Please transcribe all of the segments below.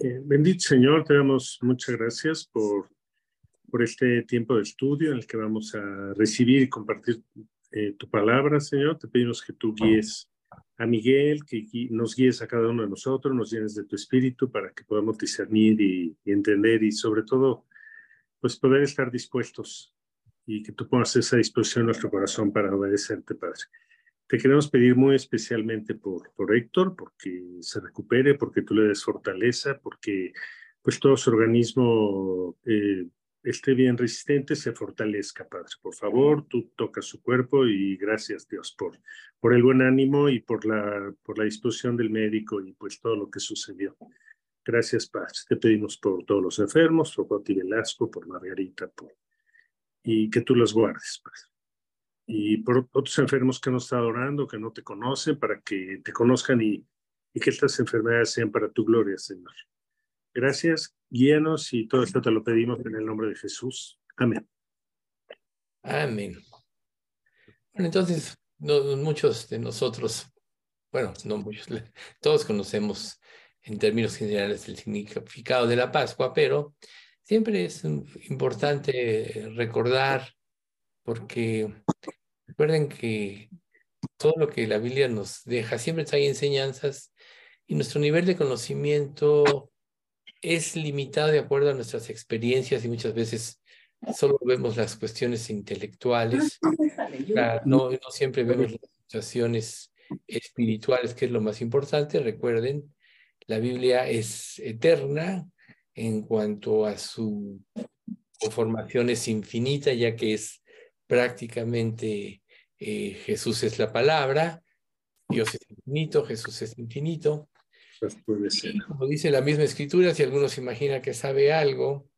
Eh, bendito Señor, te damos muchas gracias por, por este tiempo de estudio en el que vamos a recibir y compartir eh, tu palabra, Señor. Te pedimos que tú guíes a Miguel, que nos guíes a cada uno de nosotros, nos llenes de tu espíritu para que podamos discernir y, y entender y sobre todo, pues poder estar dispuestos y que tú pongas esa disposición en nuestro corazón para obedecerte, Padre. Te queremos pedir muy especialmente por, por Héctor, porque se recupere, porque tú le des fortaleza, porque pues todo su organismo eh, esté bien resistente, se fortalezca, Padre. Por favor, tú tocas su cuerpo y gracias Dios por, por el buen ánimo y por la, por la disposición del médico y pues todo lo que sucedió. Gracias, Padre. Te pedimos por todos los enfermos, por Pati Velasco, por Margarita, por, y que tú los guardes, Padre y por otros enfermos que no están orando, que no te conocen, para que te conozcan y, que estas enfermedades sean para tu gloria, Señor. Gracias, guíanos y todo esto te lo pedimos en el nombre de Jesús. Amén. Amén. Bueno, entonces, muchos de nosotros, bueno, no muchos, todos conocemos en términos generales el significado de la Pascua, pero siempre es importante recordar porque Recuerden que todo lo que la Biblia nos deja siempre trae enseñanzas y nuestro nivel de conocimiento es limitado de acuerdo a nuestras experiencias y muchas veces solo vemos las cuestiones intelectuales, no, no siempre vemos las situaciones espirituales, que es lo más importante. Recuerden, la Biblia es eterna en cuanto a su formación es infinita, ya que es prácticamente eh, Jesús es la palabra, Dios es infinito, Jesús es infinito. Pues como dice la misma escritura, si alguno se imagina que sabe algo,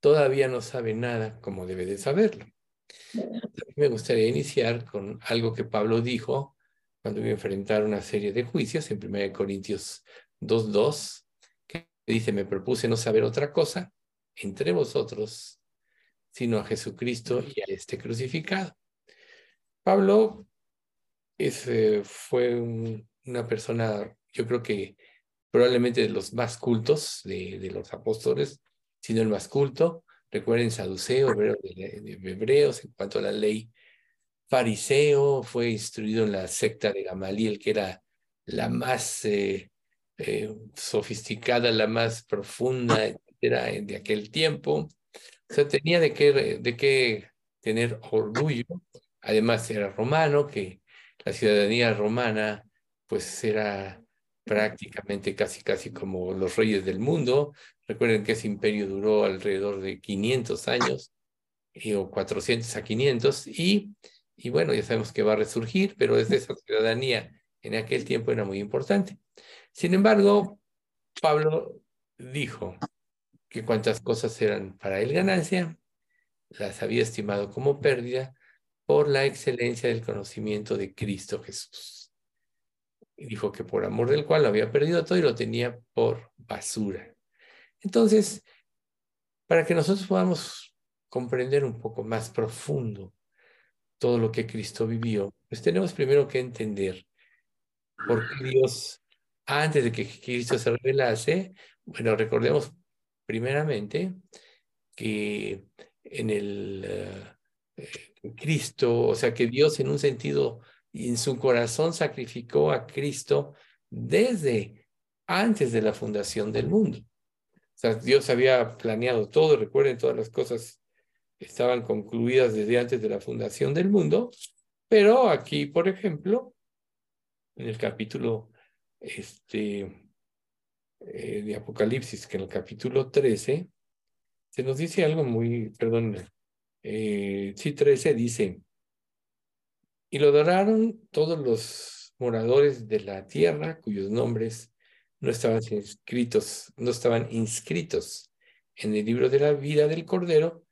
todavía no sabe nada como debe de saberlo. me gustaría iniciar con algo que Pablo dijo cuando iba a enfrentar una serie de juicios en 1 Corintios 2.2, que dice, me propuse no saber otra cosa entre vosotros, sino a Jesucristo y a este crucificado. Pablo fue una persona, yo creo que probablemente de los más cultos de, los apóstoles, sino el más culto. Recuerden, saduceo, hebreo de, hebreos, en cuanto a la ley fariseo, fue instruido en la secta de Gamaliel, que era la más eh, eh, sofisticada, la más profunda, etcétera, de aquel tiempo. O sea, tenía de qué, de qué tener orgullo Además era romano, que la ciudadanía romana pues era prácticamente casi casi como los reyes del mundo. Recuerden que ese imperio duró alrededor de 500 años, y, o 400 a 500, y, y bueno, ya sabemos que va a resurgir, pero desde esa ciudadanía en aquel tiempo era muy importante. Sin embargo, Pablo dijo que cuantas cosas eran para él ganancia, las había estimado como pérdida por la excelencia del conocimiento de Cristo Jesús. Dijo que por amor del cual lo había perdido todo y lo tenía por basura. Entonces, para que nosotros podamos comprender un poco más profundo todo lo que Cristo vivió, pues tenemos primero que entender por qué Dios, antes de que Cristo se revelase, bueno, recordemos primeramente que en el eh, Cristo, o sea que Dios en un sentido en su corazón sacrificó a Cristo desde antes de la fundación del mundo. O sea, Dios había planeado todo, recuerden, todas las cosas estaban concluidas desde antes de la fundación del mundo, pero aquí, por ejemplo, en el capítulo este, eh, de Apocalipsis, que en el capítulo 13, se nos dice algo muy, perdón, eh, sí, 13 dice, y lo adoraron todos los moradores de la tierra cuyos nombres no estaban inscritos, no estaban inscritos en el libro de la vida del Cordero,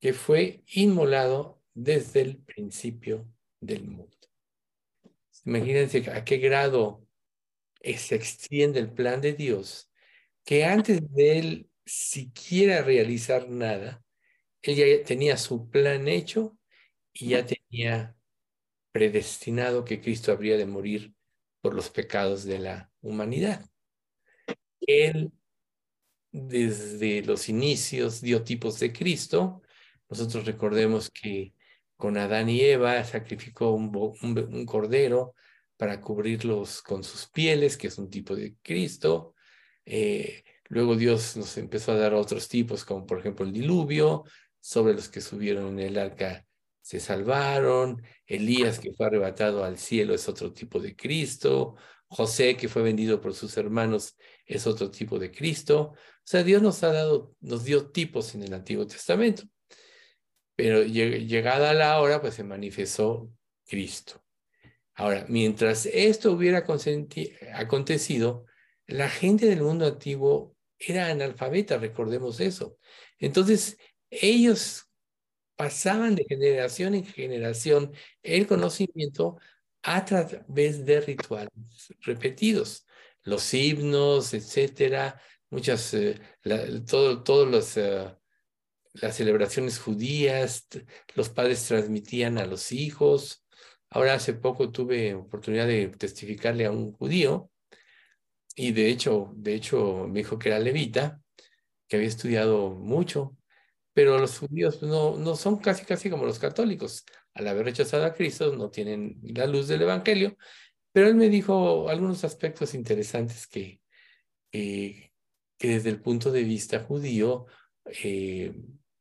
que fue inmolado desde el principio del mundo. Imagínense a qué grado se extiende el plan de Dios, que antes de él siquiera realizar nada, él ya tenía su plan hecho y ya tenía predestinado que Cristo habría de morir por los pecados de la humanidad. Él, desde los inicios, dio tipos de Cristo. Nosotros recordemos que con Adán y Eva sacrificó un, cordero para cubrirlos con sus pieles, que es un tipo de Cristo. Eh, luego Dios nos empezó a dar otros tipos, como por ejemplo el diluvio, sobre los que subieron en el arca se salvaron, Elías que fue arrebatado al cielo es otro tipo de Cristo, José que fue vendido por sus hermanos es otro tipo de Cristo. O sea, Dios nos ha dado, nos dio tipos en el Antiguo Testamento. Pero llegada la hora, pues se manifestó Cristo. Ahora, mientras esto hubiera acontecido, la gente del mundo antiguo era analfabeta, recordemos eso. Entonces, ellos pasaban de generación en generación el conocimiento a través de rituales repetidos, los himnos, etcétera, muchas, eh, eh, las celebraciones judías, los padres transmitían a los hijos. Ahora hace poco tuve oportunidad de testificarle a un judío y de hecho, de hecho me dijo que era levita, que había estudiado mucho, pero los judíos no, no son casi casi como los católicos. Al haber rechazado a Cristo, no tienen la luz del Evangelio, pero él me dijo algunos aspectos interesantes que, que desde el punto de vista judío eh,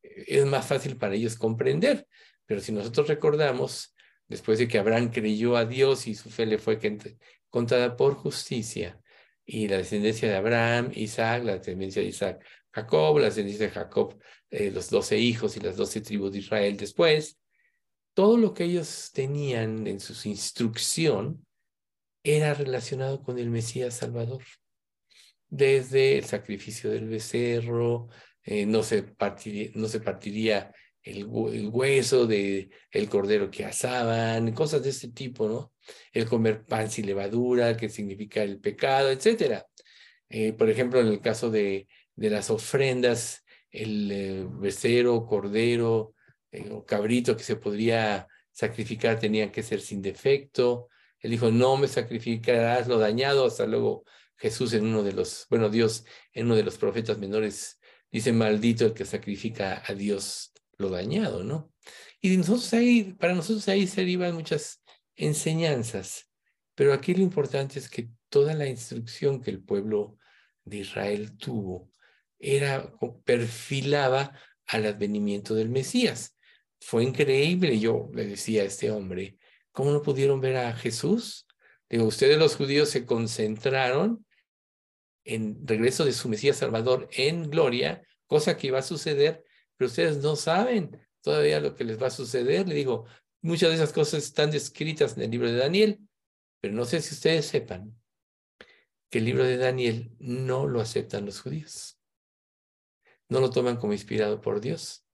es más fácil para ellos comprender. Pero si nosotros recordamos, después de que Abraham creyó a Dios y su fe le fue contada por justicia, y la descendencia de Abraham, Isaac, la descendencia de Isaac, Jacob, la descendencia de Jacob, eh, los doce hijos y las doce tribus de Israel después, todo lo que ellos tenían en su instrucción era relacionado con el Mesías Salvador. Desde el sacrificio del becerro, eh, no, se partiría, no se partiría el, hueso de el cordero que asaban, cosas de este tipo, ¿no? El comer pan sin levadura, que significa el pecado, etcétera. Eh, por ejemplo, en el caso de, de las ofrendas, el eh, becerro, cordero o cabrito que se podría sacrificar tenían que ser sin defecto. Él dijo, no me sacrificarás lo dañado. Hasta luego Jesús en uno de los, bueno, Dios en uno de los profetas menores dice, maldito el que sacrifica a Dios lo dañado, ¿no? Y nosotros ahí, para nosotros ahí se derivan muchas enseñanzas, pero aquí lo importante es que toda la instrucción que el pueblo de Israel tuvo era, perfilaba al advenimiento del Mesías. Fue increíble, yo le decía a este hombre, ¿cómo no pudieron ver a Jesús? Digo, ustedes los judíos se concentraron en regreso de su Mesías Salvador en gloria, cosa que iba a suceder pero ustedes no saben todavía lo que les va a suceder. Le digo, muchas de esas cosas están descritas en el libro de Daniel, pero no sé si ustedes sepan que el libro de Daniel no lo aceptan los judíos. No lo toman como inspirado por Dios.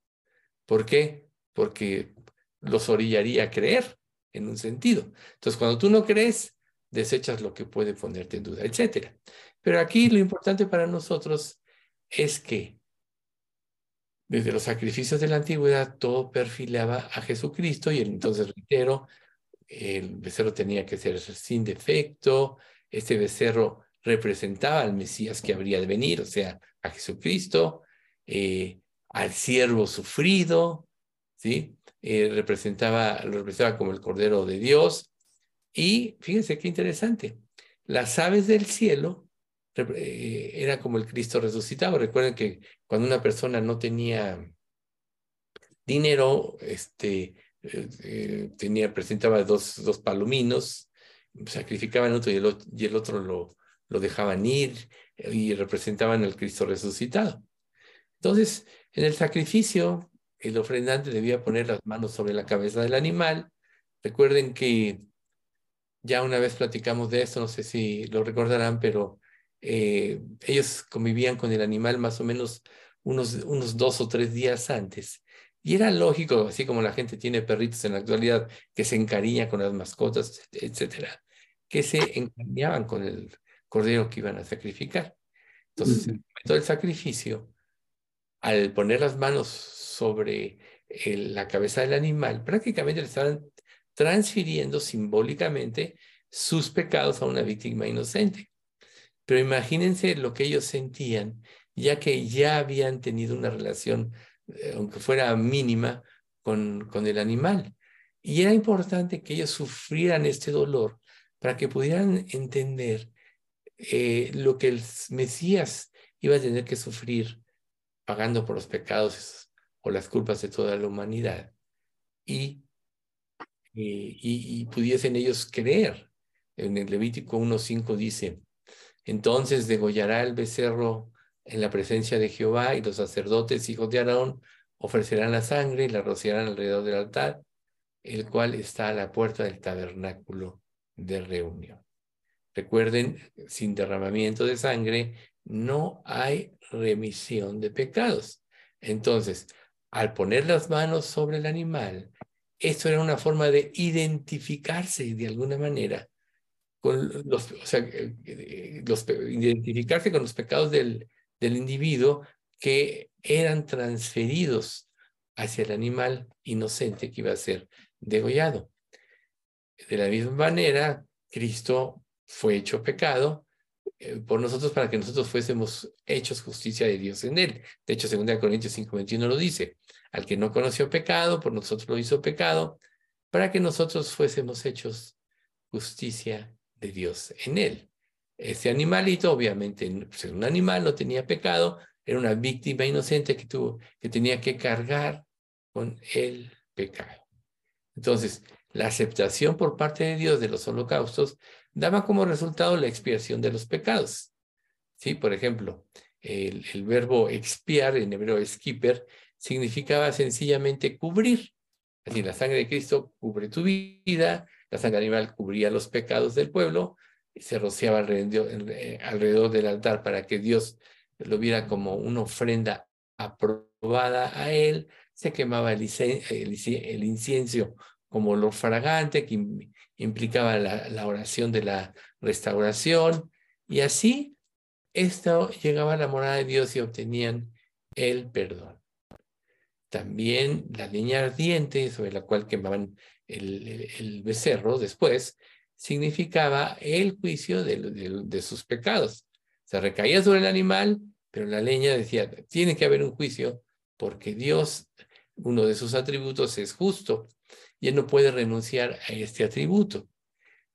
¿Por qué? Porque los orillaría a creer en un sentido. Entonces, cuando tú no crees, desechas lo que puede ponerte en duda, etc. Pero aquí lo importante para nosotros es que desde los sacrificios de la antigüedad, todo perfilaba a Jesucristo y entonces, reitero, el becerro tenía que ser sin defecto, este becerro representaba al Mesías que habría de venir, o sea, a Jesucristo, eh, al siervo sufrido, ¿sí? Eh, representaba, lo representaba como el Cordero de Dios. Y fíjense qué interesante, las aves del cielo eh, era como el Cristo resucitado. Recuerden que cuando una persona no tenía dinero, este, eh, tenía, presentaba dos, dos palominos, sacrificaban otro y el, y el otro lo, lo dejaban ir y representaban al Cristo resucitado. Entonces, en el sacrificio, el ofrendante debía poner las manos sobre la cabeza del animal. Recuerden que ya una vez platicamos de esto, no sé si lo recordarán, pero eh, ellos convivían con el animal más o menos unos, unos dos o tres días antes. Y era lógico, así como la gente tiene perritos en la actualidad, que se encariña con las mascotas, etcétera, que se encariñaban con el cordero que iban a sacrificar. Entonces, en el momento del sacrificio, al poner las manos sobre la cabeza del animal, prácticamente le estaban transfiriendo simbólicamente sus pecados a una víctima inocente. Pero imagínense lo que ellos sentían, ya que ya habían tenido una relación, eh, aunque fuera mínima, con, con el animal. Y era importante que ellos sufrieran este dolor para que pudieran entender eh, lo que el Mesías iba a tener que sufrir pagando por los pecados o las culpas de toda la humanidad y, y, pudiesen ellos creer. En el Levítico 1.5 dice, entonces degollará el becerro en la presencia de Jehová y los sacerdotes hijos de Aarón ofrecerán la sangre y la rociarán alrededor del altar, el cual está a la puerta del tabernáculo de reunión. Recuerden, sin derramamiento de sangre no hay remisión de pecados. Entonces, al poner las manos sobre el animal, esto era una forma de identificarse de alguna manera con los, o sea, eh, eh, identificarse con los pecados del, del individuo que eran transferidos hacia el animal inocente que iba a ser degollado. De la misma manera, Cristo fue hecho pecado eh, por nosotros para que nosotros fuésemos hechos justicia de Dios en él. De hecho, 2 Corintios 5:21 lo dice, al que no conoció pecado, por nosotros lo hizo pecado, para que nosotros fuésemos hechos justicia de Dios en él. Ese animalito, obviamente, pues, un animal, no tenía pecado, era una víctima inocente que, tuvo, que tenía que cargar con el pecado. Entonces, la aceptación por parte de Dios de los holocaustos daba como resultado la expiación de los pecados. ¿Sí? Por ejemplo, el, verbo expiar en hebreo skipper significaba sencillamente cubrir. Así, la sangre de Cristo cubre tu vida, la sangre animal cubría los pecados del pueblo, se rociaba alrededor, eh, alrededor del altar para que Dios lo viera como una ofrenda aprobada a él, se quemaba el, el, incienso como olor fragante que implicaba la, oración de la restauración y así esto llegaba a la morada de Dios y obtenían el perdón. También la leña ardiente sobre la cual quemaban el, becerro después significaba el juicio de, de sus pecados. Se recaía sobre el animal, pero la leña decía, tiene que haber un juicio porque Dios, uno de sus atributos es justo y él no puede renunciar a este atributo.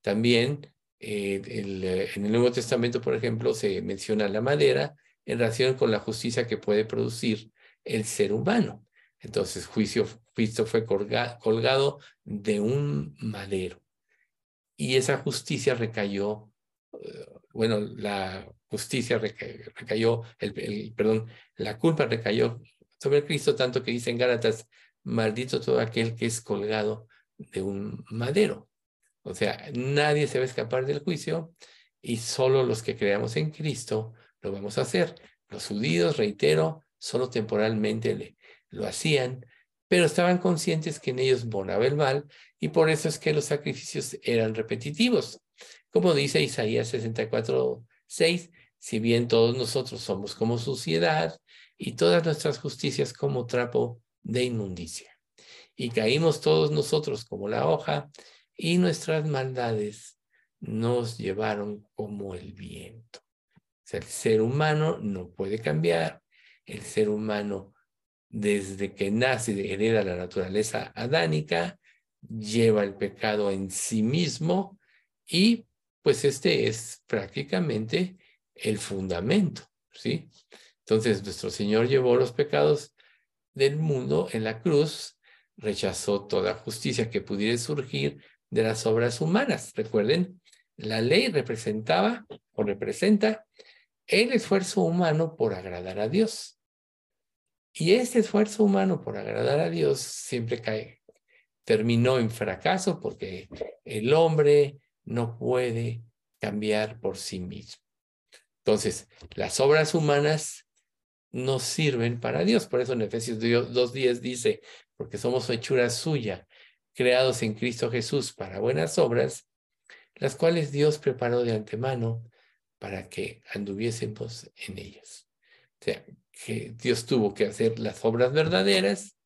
También eh, eh, en el Nuevo Testamento, por ejemplo, se menciona la madera en relación con la justicia que puede producir el ser humano. Entonces, juicio, Cristo fue colgado de un madero. Y esa justicia recayó, eh, bueno, la justicia recayó, el, perdón, la culpa recayó sobre Cristo, tanto que dicen Gálatas, maldito todo aquel que es colgado de un madero. O sea, nadie se va a escapar del juicio y solo los que creamos en Cristo lo vamos a hacer. Los judíos, reitero, solo temporalmente lo hacían, pero estaban conscientes que en ellos moraba el mal y por eso es que los sacrificios eran repetitivos. Como dice Isaías 64, 6, si bien todos nosotros somos como suciedad y todas nuestras justicias como trapo de inmundicia. Y caímos todos nosotros como la hoja y nuestras maldades nos llevaron como el viento. O sea, el ser humano no puede cambiar, el ser humano desde que nace hereda la naturaleza adánica, lleva el pecado en sí mismo y pues este es prácticamente el fundamento, ¿sí? Entonces nuestro Señor llevó los pecados del mundo en la cruz, rechazó toda justicia que pudiera surgir de las obras humanas. Recuerden, la ley representaba o representa el esfuerzo humano por agradar a Dios. Y ese esfuerzo humano por agradar a Dios siempre cae, terminó en fracaso porque el hombre no puede cambiar por sí mismo. Entonces, las obras humanas no sirven para Dios. Por eso en Efesios 2.10 dice, porque somos hechura suya, creados en Cristo Jesús para buenas obras, las cuales Dios preparó de antemano para que anduviésemos en ellas. O sea, que Dios tuvo que hacer las obras verdaderas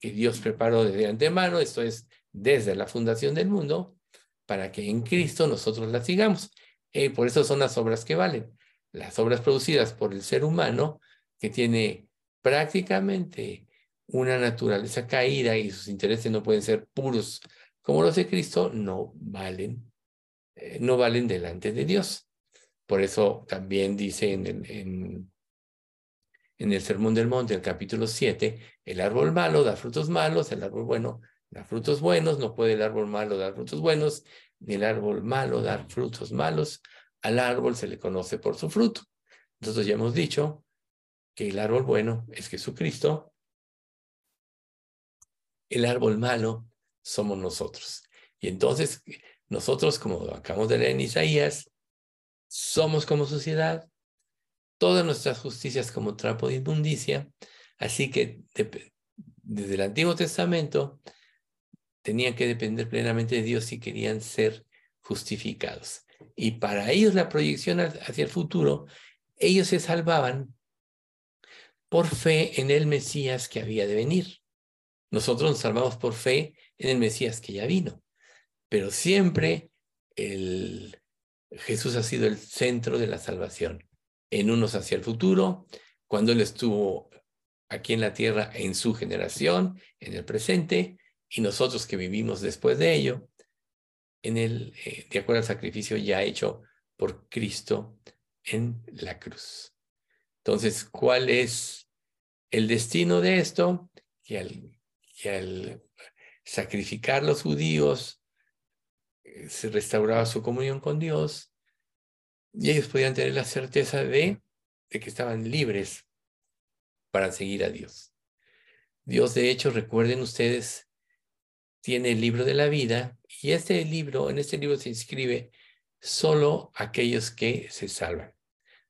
que Dios preparó de antemano, esto es, desde la fundación del mundo, para que en Cristo nosotros las sigamos. Y por eso son las obras que valen. Las obras producidas por el ser humano, que tiene prácticamente una naturaleza caída y sus intereses no pueden ser puros como los de Cristo, no valen, eh, no valen delante de Dios. Por eso también dice en el, en, en el Sermón del Monte, el capítulo 7, el árbol malo da frutos malos, el árbol bueno da frutos buenos, no puede el árbol malo dar frutos buenos, ni el árbol malo dar frutos malos. Al árbol se le conoce por su fruto. Nosotros ya hemos dicho que el árbol bueno es Jesucristo, el árbol malo somos nosotros. Y entonces nosotros, como acabamos de leer en Isaías, somos como sociedad, todas nuestras justicias como trapo de inmundicia, así que desde el Antiguo Testamento tenían que depender plenamente de Dios si querían ser justificados. Y para ellos la proyección hacia el futuro, ellos se salvaban por fe en el Mesías que había de venir. Nosotros nos salvamos por fe en el Mesías que ya vino. Pero siempre el, Jesús ha sido el centro de la salvación. En unos hacia el futuro, cuando Él estuvo aquí en la tierra en su generación, en el presente, y nosotros que vivimos después de ello, en el, eh, de acuerdo al sacrificio ya hecho por Cristo en la cruz. Entonces, ¿cuál es el destino de esto? Que al, sacrificar los judíos eh, se restauraba su comunión con Dios y ellos podían tener la certeza de, de que estaban libres para seguir a Dios. Dios, de hecho, recuerden ustedes, tiene el libro de la vida y este libro, en este libro se inscribe solo aquellos que se salvan.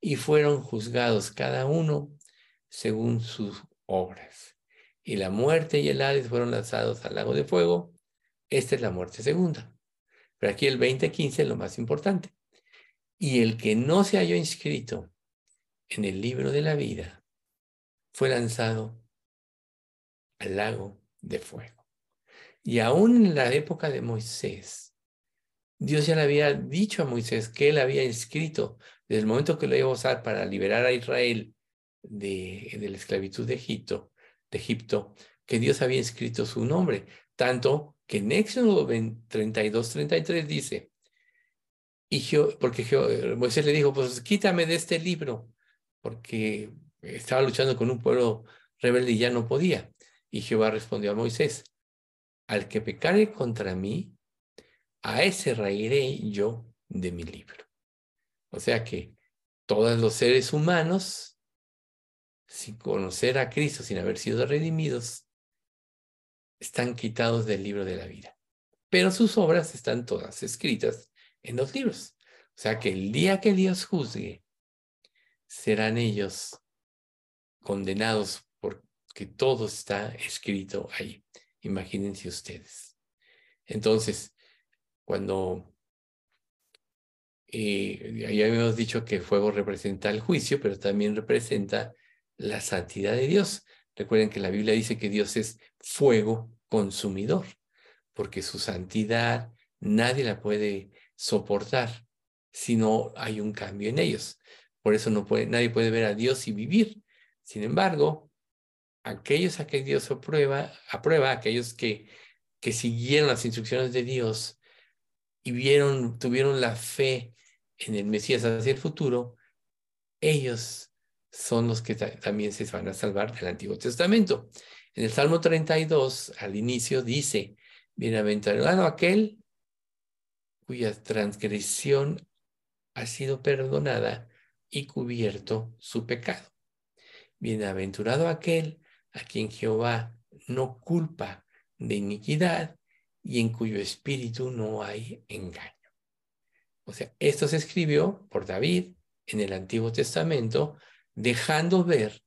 y fueron juzgados cada uno según sus obras. Y la muerte y el Hades fueron lanzados al lago de fuego. Esta es la muerte segunda. Pero aquí el 2015 es lo más importante. Y el que no se halló inscrito en el libro de la vida fue lanzado al lago de fuego. Y aún en la época de Moisés, Dios ya le había dicho a Moisés que él había escrito, desde el momento que lo iba a usar para liberar a Israel de, la esclavitud de Egipto, que Dios había escrito su nombre. Tanto que en Éxodo 32, 33 dice, y porque Moisés le dijo, pues quítame de este libro, porque estaba luchando con un pueblo rebelde y ya no podía. Y Jehová respondió a Moisés, al que pecare contra mí, a ese reiré yo de mi libro. O sea que todos los seres humanos, sin conocer a Cristo, sin haber sido redimidos, están quitados del libro de la vida. Pero sus obras están todas escritas en los libros. O sea que el día que Dios juzgue, serán ellos condenados porque todo está escrito ahí. Imagínense ustedes. Entonces, cuando eh, ya habíamos dicho que fuego representa el juicio, pero también representa la santidad de Dios. Recuerden que la Biblia dice que Dios es fuego consumidor, porque su santidad nadie la puede soportar si no hay un cambio en ellos. Por eso no puede, nadie puede ver a Dios y vivir. Sin embargo, aquellos a que Dios aprueba, aprueba aquellos que, que siguieron las instrucciones de Dios y vieron, tuvieron la fe en el Mesías hacia el futuro, ellos son los que también se van a salvar del Antiguo Testamento. En el Salmo 32, al inicio, dice, bienaventurado aquel cuya transgresión ha sido perdonada y cubierto su pecado. Bienaventurado aquel a quien Jehová no culpa de iniquidad y en cuyo espíritu no hay engaño. O sea, esto se escribió por David en el Antiguo Testamento, dejando ver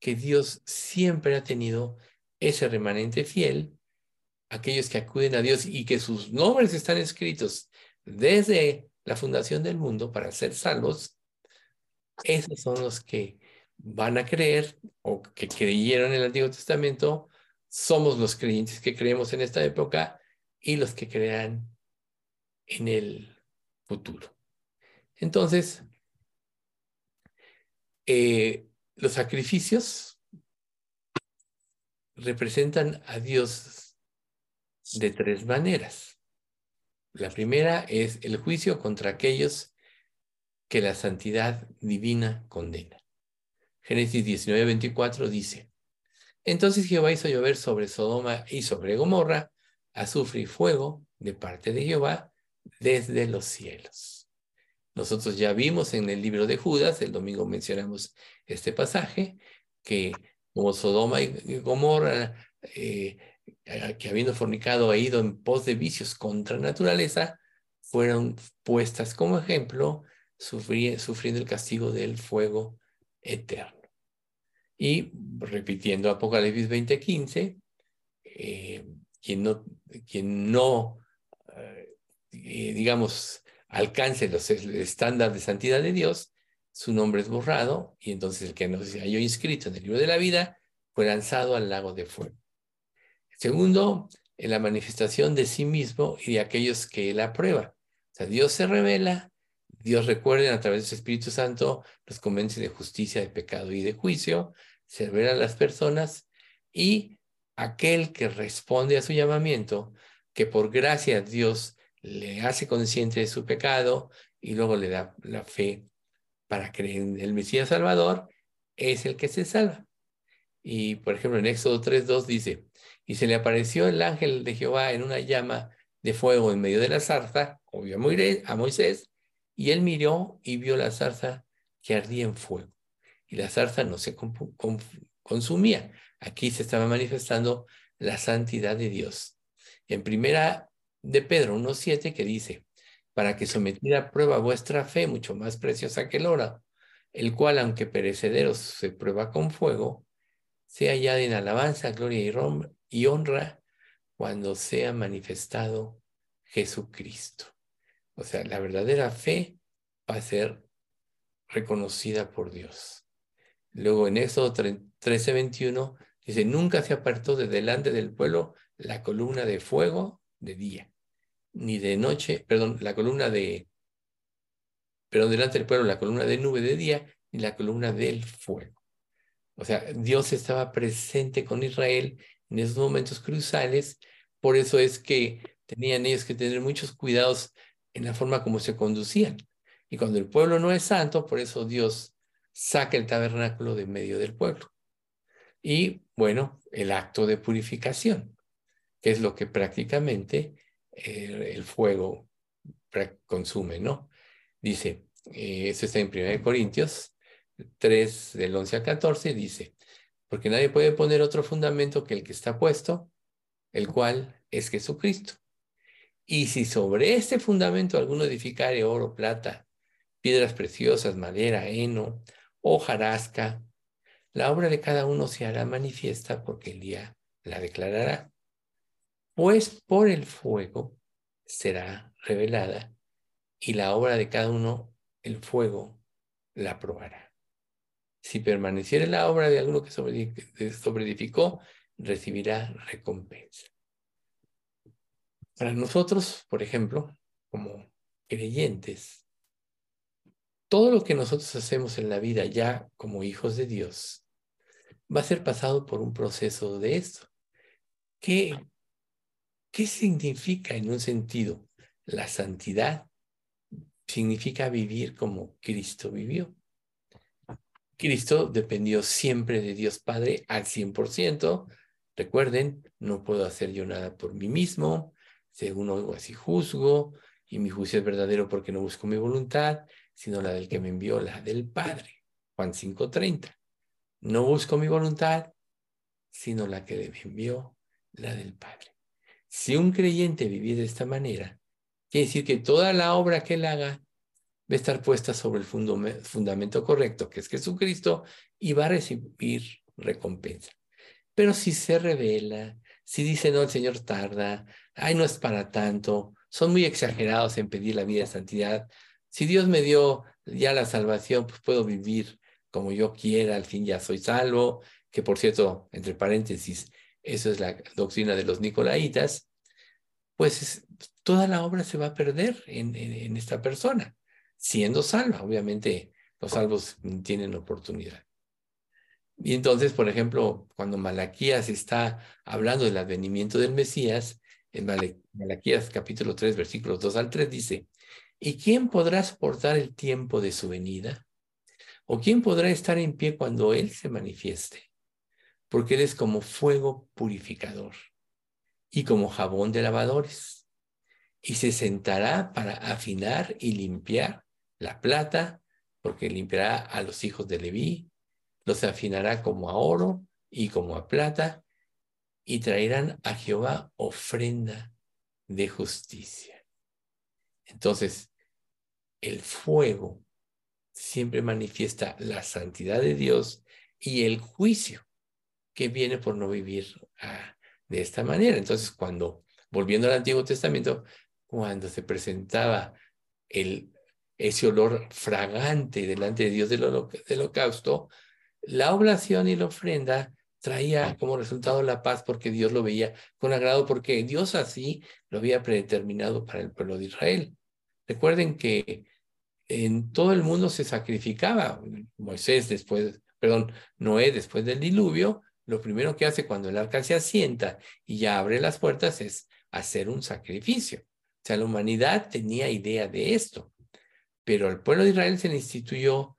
que Dios siempre ha tenido ese remanente fiel, aquellos que acuden a Dios y que sus nombres están escritos desde la fundación del mundo para ser salvos, esos son los que van a creer o que creyeron en el Antiguo Testamento, somos los creyentes que creemos en esta época y los que crean en el futuro. Entonces, eh, los sacrificios representan a Dios de tres maneras. La primera es el juicio contra aquellos que la santidad divina condena. Génesis 19, 24 dice, entonces Jehová hizo llover sobre Sodoma y sobre Gomorra azufre y fuego de parte de Jehová desde los cielos. Nosotros ya vimos en el libro de Judas, el domingo mencionamos este pasaje, que como Sodoma y Gomorra, eh, que habiendo fornicado e ido en pos de vicios contra naturaleza, fueron puestas como ejemplo, sufriendo el castigo del fuego eterno. Y repitiendo Apocalipsis 20:15, eh, quien no, quien no eh, digamos, alcance los estándares de santidad de Dios, su nombre es borrado y entonces el que no se halló inscrito en el libro de la vida fue lanzado al lago de fuego. Segundo, en la manifestación de sí mismo y de aquellos que él aprueba. O sea, Dios se revela, Dios recuerden a través de su Espíritu Santo, los convence de justicia, de pecado y de juicio, se revela a las personas y aquel que responde a su llamamiento, que por gracia Dios le hace consciente de su pecado y luego le da la fe para creer en el Mesías Salvador, es el que se salva. Y por ejemplo en Éxodo 3.2 dice, y se le apareció el ángel de Jehová en una llama de fuego en medio de la zarza, obvio a Moisés, y él miró y vio la zarza que ardía en fuego. Y la zarza no se consumía. Aquí se estaba manifestando la santidad de Dios. En primera de Pedro 1.7 que dice, para que sometida a prueba vuestra fe, mucho más preciosa que el oro, el cual, aunque perecederos, se prueba con fuego, sea ya en alabanza, gloria y honra cuando sea manifestado Jesucristo. O sea, la verdadera fe va a ser reconocida por Dios. Luego en Éxodo 13:21 dice, nunca se apartó de delante del pueblo la columna de fuego de día, ni de noche, perdón, la columna de, perdón, delante del pueblo la columna de nube de día, ni la columna del fuego. O sea, Dios estaba presente con Israel en esos momentos cruciales, por eso es que tenían ellos que tener muchos cuidados en la forma como se conducían. Y cuando el pueblo no es santo, por eso Dios saca el tabernáculo de medio del pueblo. Y bueno, el acto de purificación, que es lo que prácticamente el fuego consume, ¿no? Dice, eh, eso está en 1 Corintios 3, del 11 al 14, dice, porque nadie puede poner otro fundamento que el que está puesto, el cual es Jesucristo. Y si sobre este fundamento alguno edificare oro, plata, piedras preciosas, madera, heno, hojarasca, la obra de cada uno se hará manifiesta porque el día la declarará pues por el fuego será revelada y la obra de cada uno, el fuego, la probará. Si permaneciera la obra de alguno que sobreedificó, recibirá recompensa. Para nosotros, por ejemplo, como creyentes, todo lo que nosotros hacemos en la vida ya como hijos de Dios va a ser pasado por un proceso de esto. ¿Qué ¿Qué significa en un sentido? La santidad significa vivir como Cristo vivió. Cristo dependió siempre de Dios Padre al 100%. Recuerden, no puedo hacer yo nada por mí mismo, según algo así juzgo, y mi juicio es verdadero porque no busco mi voluntad, sino la del que me envió, la del Padre. Juan 5:30. No busco mi voluntad, sino la que me envió, la del Padre. Si un creyente vivía de esta manera, Quiere decir que toda la obra que él haga va a estar puesta sobre el fundamento correcto, que es Jesucristo, y va a recibir recompensa. Pero si se revela, si dice, no, el Señor tarda, ay, no es para tanto, son muy exagerados en pedir la vida de santidad. Si Dios me dio ya la salvación, pues puedo vivir como yo quiera, al fin ya soy salvo, que por cierto, entre paréntesis, eso es la doctrina de los nicolaitas, pues toda la obra se va a perder en, en esta persona, siendo salva. Obviamente, los salvos tienen oportunidad. Y entonces, por ejemplo, cuando Malaquías está hablando del advenimiento del Mesías, en Malaquías capítulo 3, versículos 2 al 3 dice, ¿y quién podrá soportar el tiempo de su venida? ¿O quién podrá estar en pie cuando Él se manifieste? Porque Él es como fuego purificador y como jabón de lavadores. Y se sentará para afinar y limpiar la plata, porque limpiará a los hijos de Leví, los afinará como a oro y como a plata, y traerán a Jehová ofrenda de justicia. Entonces, el fuego siempre manifiesta la santidad de Dios y el juicio que viene por no vivir ah, de esta manera. Entonces, cuando, volviendo al Antiguo Testamento, cuando se presentaba el, ese olor fragante delante de Dios del holocausto, la oblación y la ofrenda traía como resultado la paz porque Dios lo veía con agrado, porque Dios así lo había predeterminado para el pueblo de Israel. Recuerden que en todo el mundo se sacrificaba. Moisés después, perdón, Noé después del diluvio, lo primero que hace cuando el arca se asienta y ya abre las puertas es hacer un sacrificio. O sea, la humanidad tenía idea de esto, pero el pueblo de Israel se le instituyó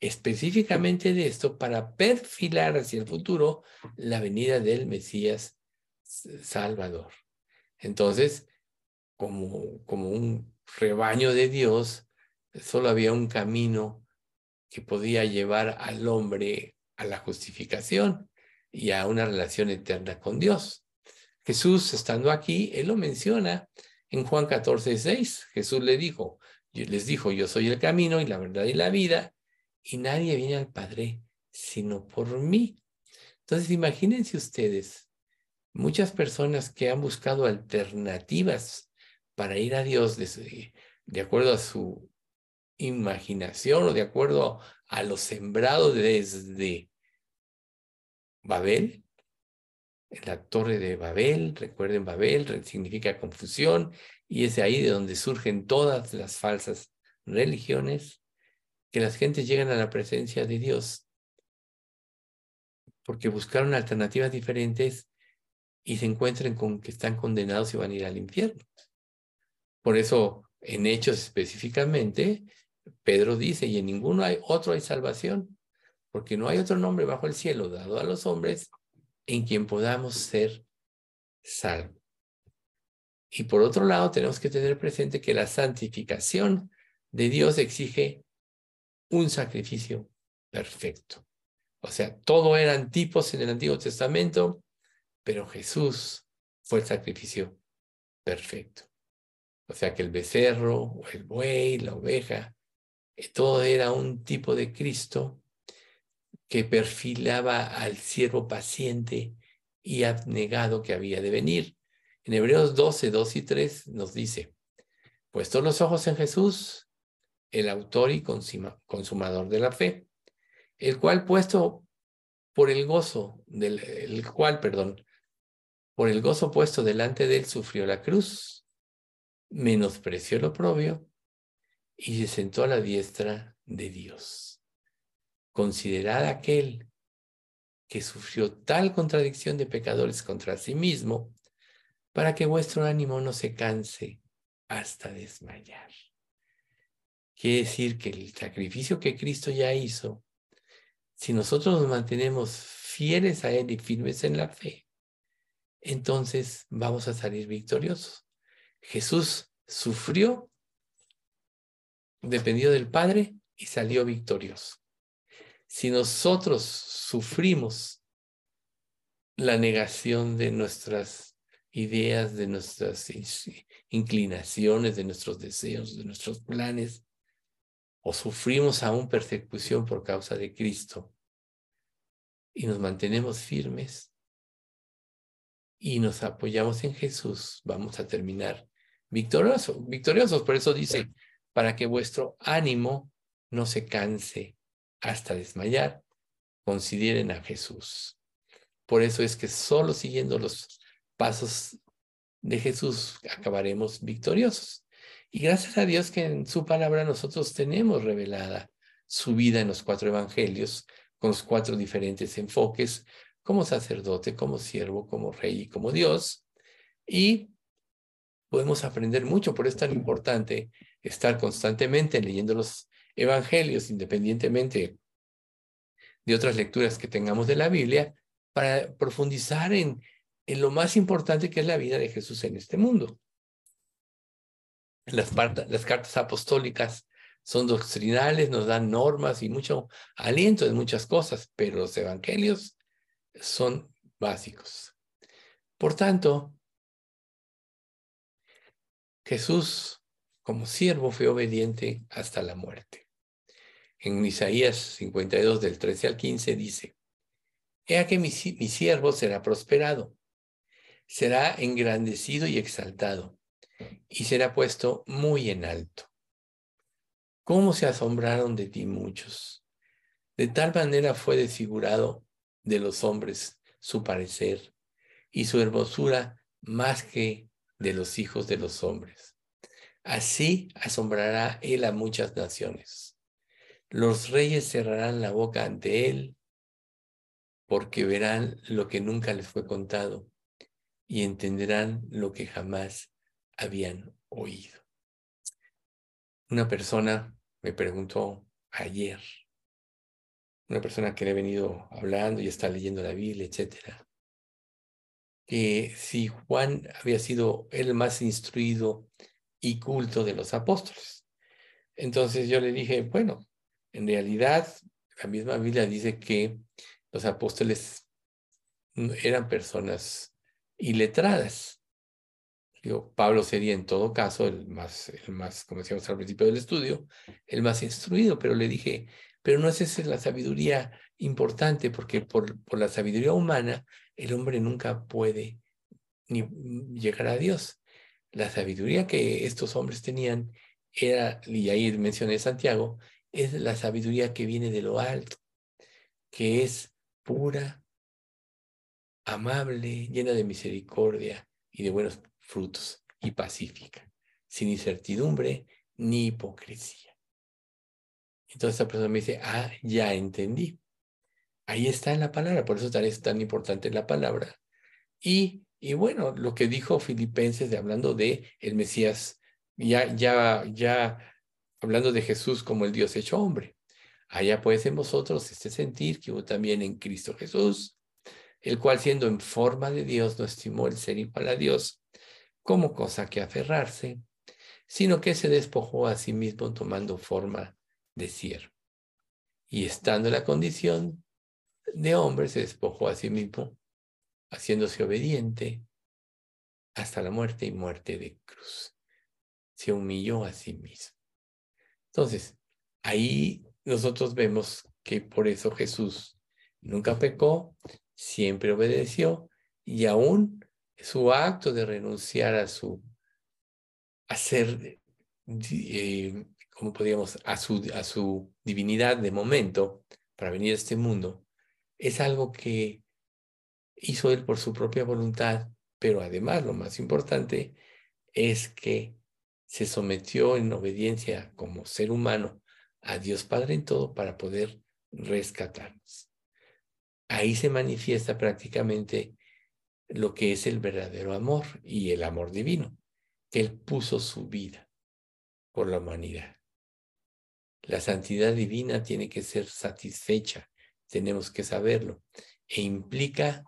específicamente de esto para perfilar hacia el futuro la venida del Mesías Salvador. Entonces, como, como un rebaño de Dios, solo había un camino que podía llevar al hombre a la justificación y a una relación eterna con Dios. Jesús, estando aquí, él lo menciona en Juan 14, 6. Jesús le dijo, les dijo, yo soy el camino y la verdad y la vida, y nadie viene al Padre sino por mí. Entonces, imagínense ustedes, muchas personas que han buscado alternativas para ir a Dios de, de acuerdo a su imaginación o de acuerdo a lo sembrado desde Babel, la torre de Babel, recuerden Babel significa confusión y es ahí de donde surgen todas las falsas religiones que las gentes llegan a la presencia de Dios porque buscaron alternativas diferentes y se encuentran con que están condenados y van a ir al infierno. Por eso, en Hechos específicamente, Pedro dice, y en ninguno hay otro hay salvación, porque no hay otro nombre bajo el cielo dado a los hombres en quien podamos ser salvos. Y por otro lado, tenemos que tener presente que la santificación de Dios exige un sacrificio perfecto. O sea, todo eran tipos en el Antiguo Testamento, pero Jesús fue el sacrificio perfecto. O sea que el becerro, el buey, la oveja, todo era un tipo de Cristo que perfilaba al siervo paciente y abnegado que había de venir. En Hebreos 12, 2 y 3 nos dice, puestos los ojos en Jesús, el autor y consumador de la fe, el cual puesto por el gozo, del el cual, perdón, por el gozo puesto delante de él sufrió la cruz, menospreció lo propio y se sentó a la diestra de Dios. Considerad aquel que sufrió tal contradicción de pecadores contra sí mismo, para que vuestro ánimo no se canse hasta desmayar. Quiere decir que el sacrificio que Cristo ya hizo, si nosotros nos mantenemos fieles a Él y firmes en la fe, entonces vamos a salir victoriosos. Jesús sufrió, dependió del Padre y salió victorioso. Si nosotros sufrimos la negación de nuestras ideas, de nuestras inclinaciones, de nuestros deseos, de nuestros planes, o sufrimos aún persecución por causa de Cristo y nos mantenemos firmes y nos apoyamos en Jesús, vamos a terminar victoriosos. Victoriosos, por eso dice, para que vuestro ánimo no se canse hasta desmayar, consideren a Jesús. Por eso es que solo siguiendo los pasos de Jesús acabaremos victoriosos. Y gracias a Dios que en su palabra nosotros tenemos revelada su vida en los cuatro evangelios, con los cuatro diferentes enfoques, como sacerdote, como siervo, como rey y como Dios. Y podemos aprender mucho, por eso es tan importante estar constantemente leyendo los evangelios, independientemente de otras lecturas que tengamos de la Biblia, para profundizar en, en lo más importante que es la vida de Jesús en este mundo. Las, las cartas apostólicas son doctrinales, nos dan normas y mucho aliento de muchas cosas, pero los evangelios son básicos. Por tanto, Jesús como siervo fue obediente hasta la muerte. En Isaías 52 del 13 al 15 dice, He que mi, mi siervo será prosperado, será engrandecido y exaltado, y será puesto muy en alto. ¿Cómo se asombraron de ti muchos? De tal manera fue desfigurado de los hombres su parecer y su hermosura más que de los hijos de los hombres. Así asombrará él a muchas naciones. Los reyes cerrarán la boca ante él porque verán lo que nunca les fue contado y entenderán lo que jamás habían oído. Una persona me preguntó ayer, una persona que le he venido hablando y está leyendo la Biblia, etcétera, que si Juan había sido el más instruido y culto de los apóstoles. Entonces yo le dije, bueno, en realidad la misma Biblia dice que los apóstoles eran personas iletradas. Digo, Pablo sería en todo caso el más, el más, como decíamos al principio del estudio, el más instruido, pero le dije, pero no es esa la sabiduría importante, porque por, por la sabiduría humana el hombre nunca puede ni llegar a Dios. La sabiduría que estos hombres tenían era, y ahí mencioné Santiago, es la sabiduría que viene de lo alto, que es pura, amable, llena de misericordia y de buenos frutos y pacífica, sin incertidumbre ni hipocresía. Entonces esta persona me dice, ah, ya entendí. Ahí está en la palabra, por eso es tan importante la palabra. Y, y bueno, lo que dijo Filipenses de, hablando de el Mesías, ya, ya, ya hablando de Jesús como el Dios hecho hombre. Allá pues en vosotros este sentir que hubo también en Cristo Jesús, el cual siendo en forma de Dios no estimó el ser igual a Dios como cosa que aferrarse, sino que se despojó a sí mismo tomando forma de siervo. Y estando en la condición de hombre, se despojó a sí mismo, haciéndose obediente hasta la muerte y muerte de cruz. Se humilló a sí mismo. Entonces, ahí nosotros vemos que por eso Jesús nunca pecó, siempre obedeció y aún su acto de renunciar a su, a ser, eh, como podríamos, a su, a su divinidad de momento para venir a este mundo, es algo que hizo él por su propia voluntad, pero además lo más importante es que se sometió en obediencia como ser humano a Dios Padre en todo para poder rescatarnos. Ahí se manifiesta prácticamente lo que es el verdadero amor y el amor divino, que Él puso su vida por la humanidad. La santidad divina tiene que ser satisfecha, tenemos que saberlo, e implica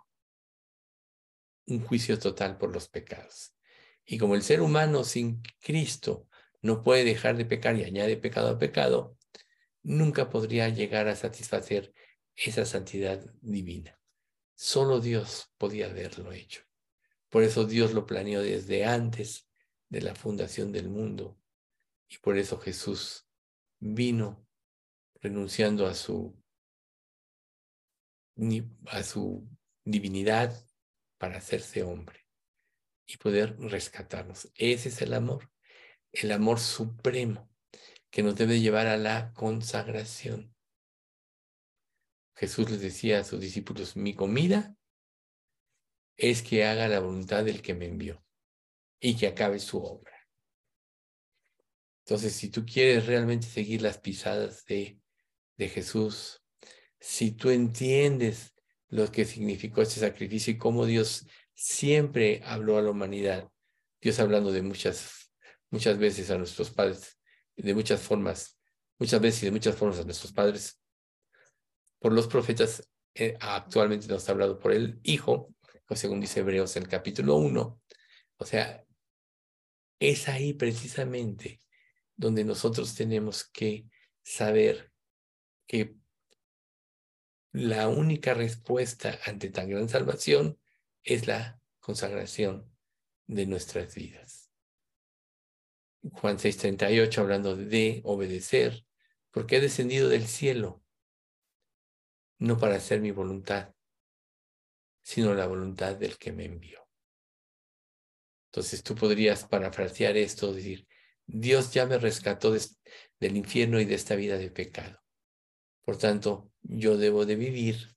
un juicio total por los pecados. Y como el ser humano sin Cristo no puede dejar de pecar y añade pecado a pecado, nunca podría llegar a satisfacer esa santidad divina. Solo Dios podía haberlo hecho. Por eso Dios lo planeó desde antes de la fundación del mundo. Y por eso Jesús vino renunciando a su, a su divinidad para hacerse hombre y poder rescatarnos. Ese es el amor, el amor supremo que nos debe llevar a la consagración. Jesús les decía a sus discípulos, mi comida es que haga la voluntad del que me envió y que acabe su obra. Entonces, si tú quieres realmente seguir las pisadas de, de Jesús, si tú entiendes lo que significó este sacrificio y cómo Dios siempre habló a la humanidad, Dios hablando de muchas, muchas veces a nuestros padres, de muchas formas, muchas veces y de muchas formas a nuestros padres, por los profetas, eh, actualmente nos ha hablado por el Hijo, según dice Hebreos en el capítulo 1. O sea, es ahí precisamente donde nosotros tenemos que saber que la única respuesta ante tan gran salvación es la consagración de nuestras vidas. Juan 6:38 hablando de obedecer, porque he descendido del cielo, no para hacer mi voluntad, sino la voluntad del que me envió. Entonces tú podrías parafrasear esto, decir, Dios ya me rescató del infierno y de esta vida de pecado. Por tanto, yo debo de vivir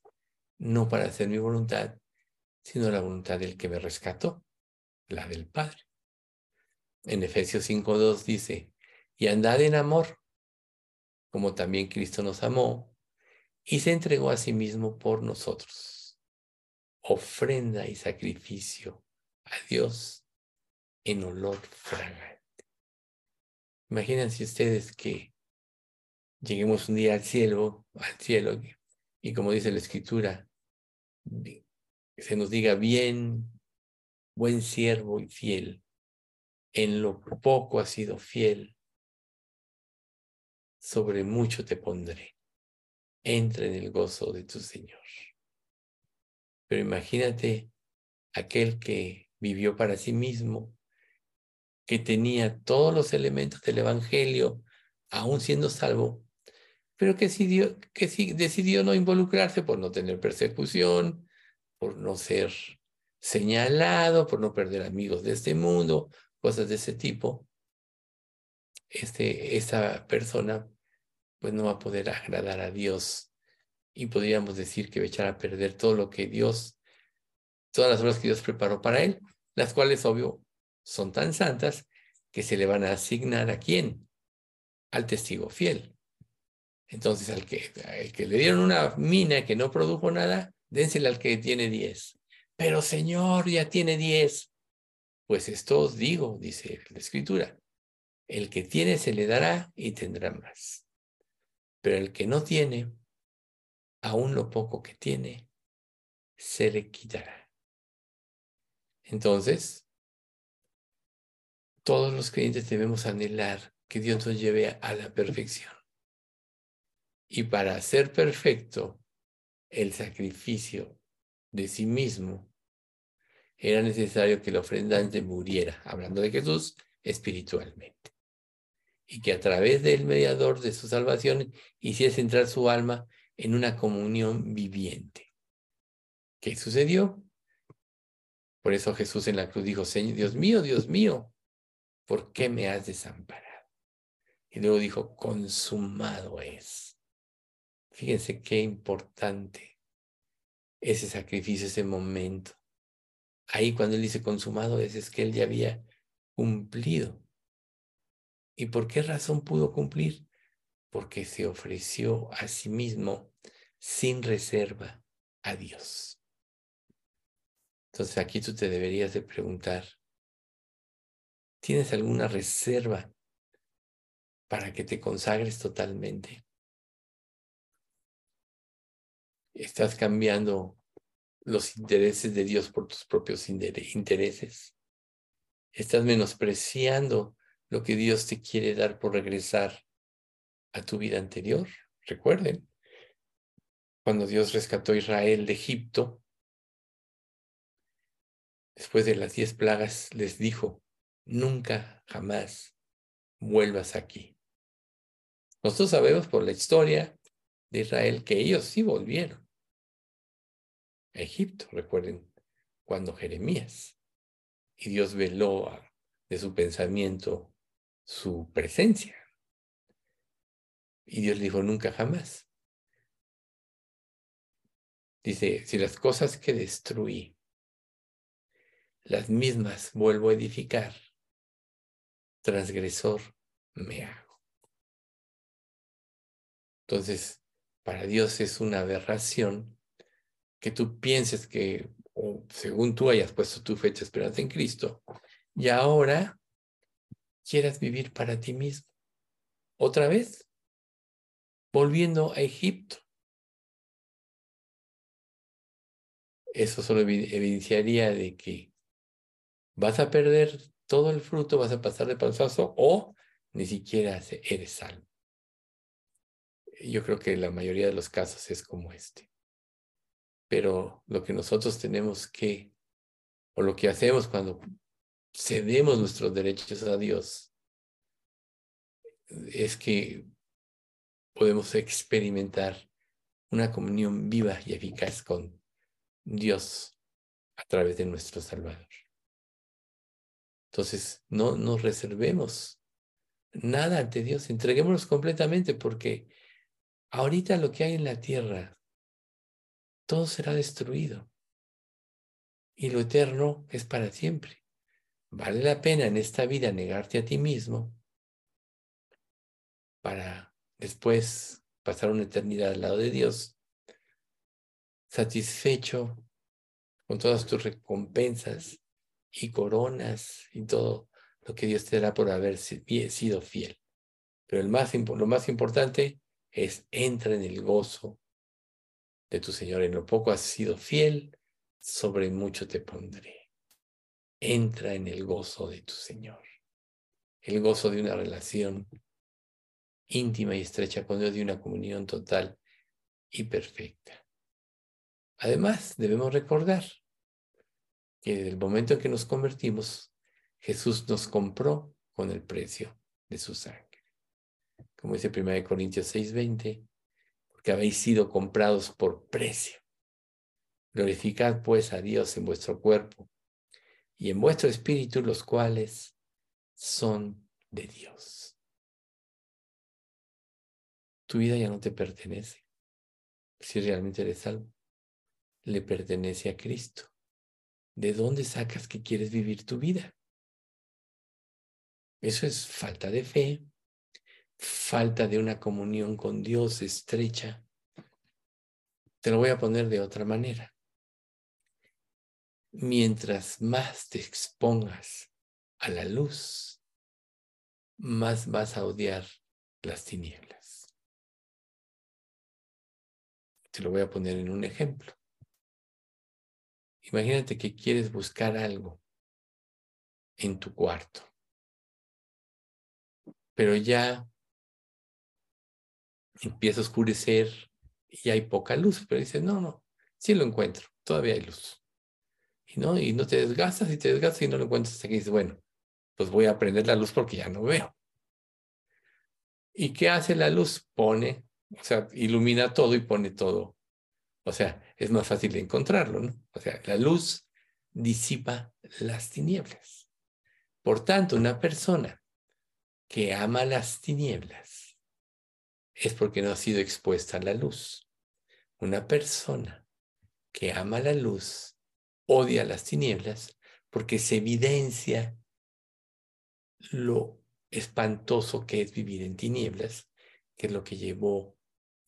no para hacer mi voluntad, sino la voluntad del que me rescató, la del Padre. En Efesios 5.2 dice, y andad en amor, como también Cristo nos amó y se entregó a sí mismo por nosotros, ofrenda y sacrificio a Dios en olor fragante. Imagínense ustedes que lleguemos un día al cielo, al cielo, y como dice la escritura, se nos diga bien, buen siervo y fiel, en lo poco has sido fiel, sobre mucho te pondré. Entra en el gozo de tu Señor. Pero imagínate aquel que vivió para sí mismo, que tenía todos los elementos del Evangelio, aún siendo salvo, pero que decidió, que decidió no involucrarse por no tener persecución, por no ser señalado, por no perder amigos de este mundo, cosas de ese tipo, este, esa persona pues no va a poder agradar a Dios y podríamos decir que va a echar a perder todo lo que Dios, todas las obras que Dios preparó para él, las cuales, obvio, son tan santas que se le van a asignar a quién? Al testigo fiel. Entonces, al que, al que le dieron una mina que no produjo nada, dénsela al que tiene diez. Pero Señor, ya tiene diez. Pues esto os digo, dice la Escritura, el que tiene se le dará y tendrá más. Pero el que no tiene, aún lo poco que tiene, se le quitará. Entonces, todos los creyentes debemos anhelar que Dios nos lleve a la perfección. Y para ser perfecto, el sacrificio de sí mismo, era necesario que el ofrendante muriera, hablando de Jesús, espiritualmente y que a través del mediador de su salvación hiciese entrar su alma en una comunión viviente. ¿Qué sucedió? Por eso Jesús en la cruz dijo, Señor, Dios mío, Dios mío, ¿por qué me has desamparado? Y luego dijo, consumado es. Fíjense qué importante ese sacrificio, ese momento. Ahí cuando él dice consumado es, es que él ya había cumplido ¿Y por qué razón pudo cumplir? Porque se ofreció a sí mismo sin reserva a Dios. Entonces aquí tú te deberías de preguntar, ¿tienes alguna reserva para que te consagres totalmente? ¿Estás cambiando los intereses de Dios por tus propios intereses? ¿Estás menospreciando lo que Dios te quiere dar por regresar a tu vida anterior. Recuerden, cuando Dios rescató a Israel de Egipto, después de las diez plagas, les dijo, nunca, jamás vuelvas aquí. Nosotros sabemos por la historia de Israel que ellos sí volvieron a Egipto, recuerden, cuando Jeremías, y Dios veló de su pensamiento su presencia. Y Dios dijo, nunca jamás. Dice, si las cosas que destruí, las mismas vuelvo a edificar, transgresor me hago. Entonces, para Dios es una aberración que tú pienses que, o según tú hayas puesto tu fecha de esperanza en Cristo, y ahora quieras vivir para ti mismo. Otra vez, volviendo a Egipto. Eso solo evidenciaría de que vas a perder todo el fruto, vas a pasar de panzazo o ni siquiera eres salvo. Yo creo que la mayoría de los casos es como este. Pero lo que nosotros tenemos que, o lo que hacemos cuando cedemos nuestros derechos a Dios, es que podemos experimentar una comunión viva y eficaz con Dios a través de nuestro Salvador. Entonces, no nos reservemos nada ante Dios, entreguémonos completamente porque ahorita lo que hay en la tierra, todo será destruido y lo eterno es para siempre. Vale la pena en esta vida negarte a ti mismo para después pasar una eternidad al lado de Dios, satisfecho con todas tus recompensas y coronas y todo lo que Dios te da por haber sido fiel. Pero el lo más importante es entra en el gozo de tu Señor. En lo poco has sido fiel, sobre mucho te pondré. Entra en el gozo de tu Señor. El gozo de una relación íntima y estrecha con Dios de una comunión total y perfecta. Además, debemos recordar que desde el momento en que nos convertimos, Jesús nos compró con el precio de su sangre. Como dice 1 Corintios 6:20, porque habéis sido comprados por precio. Glorificad pues a Dios en vuestro cuerpo y en vuestro espíritu, los cuales son de Dios. Tu vida ya no te pertenece. Si realmente eres salvo, le pertenece a Cristo. ¿De dónde sacas que quieres vivir tu vida? Eso es falta de fe, falta de una comunión con Dios estrecha. Te lo voy a poner de otra manera. Mientras más te expongas a la luz, más vas a odiar las tinieblas. Te lo voy a poner en un ejemplo. Imagínate que quieres buscar algo en tu cuarto, pero ya empieza a oscurecer y hay poca luz, pero dices, no, no, sí lo encuentro, todavía hay luz. Y no, y no te desgastas y te desgastas y no lo encuentras hasta que dices, bueno, pues voy a prender la luz porque ya no veo. ¿Y qué hace la luz? Pone, o sea, ilumina todo y pone todo o sea, es más fácil encontrarlo, ¿no? O sea, la luz disipa las tinieblas. Por tanto, una persona que ama las tinieblas es porque no ha sido expuesta a la luz. Una persona que ama la luz odia las tinieblas porque se evidencia lo espantoso que es vivir en tinieblas, que es lo que llevó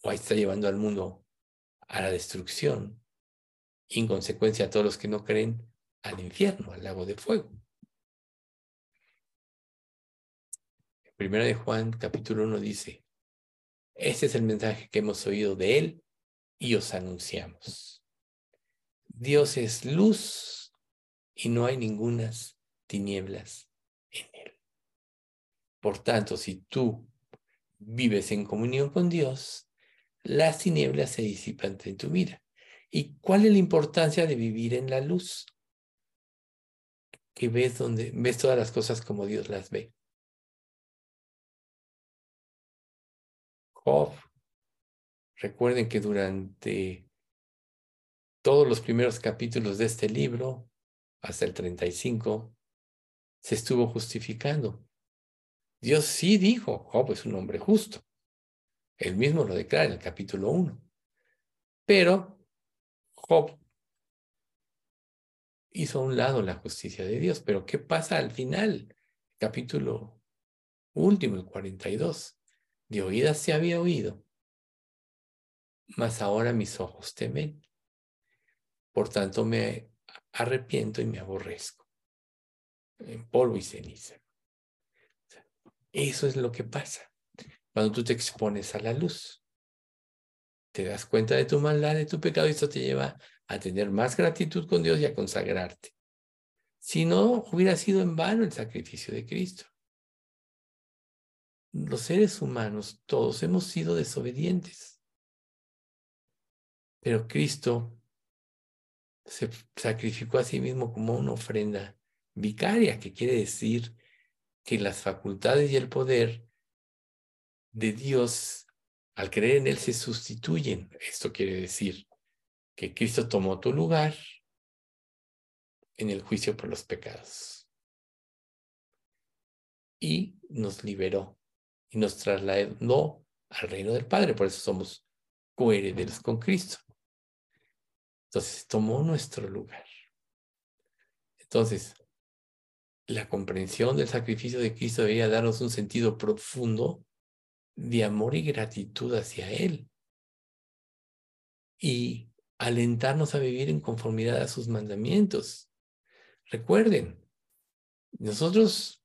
o está llevando al mundo a la destrucción y en consecuencia a todos los que no creen al infierno, al lago de fuego. Primera de Juan capítulo 1 dice, este es el mensaje que hemos oído de él y os anunciamos. Dios es luz y no hay ningunas tinieblas en él. Por tanto, si tú vives en comunión con Dios, las tinieblas se disipan en tu vida. ¿Y cuál es la importancia de vivir en la luz? que ves donde ves todas las cosas como Dios las ve. Job, recuerden que durante todos los primeros capítulos de este libro, hasta el 35, se estuvo justificando. Dios sí dijo, Job es un hombre justo. Él mismo lo declara en el capítulo 1. Pero Job hizo a un lado la justicia de Dios. Pero ¿qué pasa al final? Capítulo último, el 42. De oídas se había oído, mas ahora mis ojos te ven. Por tanto me arrepiento y me aborrezco. En polvo y ceniza. Eso es lo que pasa cuando tú te expones a la luz. Te das cuenta de tu maldad, de tu pecado, y esto te lleva a tener más gratitud con Dios y a consagrarte. Si no, hubiera sido en vano el sacrificio de Cristo. Los seres humanos, todos hemos sido desobedientes. Pero Cristo se sacrificó a sí mismo como una ofrenda vicaria, que quiere decir que las facultades y el poder de Dios, al creer en Él, se sustituyen. Esto quiere decir que Cristo tomó tu lugar en el juicio por los pecados y nos liberó y nos trasladó al reino del Padre. Por eso somos coherederos con Cristo. Entonces, tomó nuestro lugar. Entonces, la comprensión del sacrificio de Cristo debería darnos un sentido profundo de amor y gratitud hacia Él. Y alentarnos a vivir en conformidad a sus mandamientos. Recuerden, nosotros,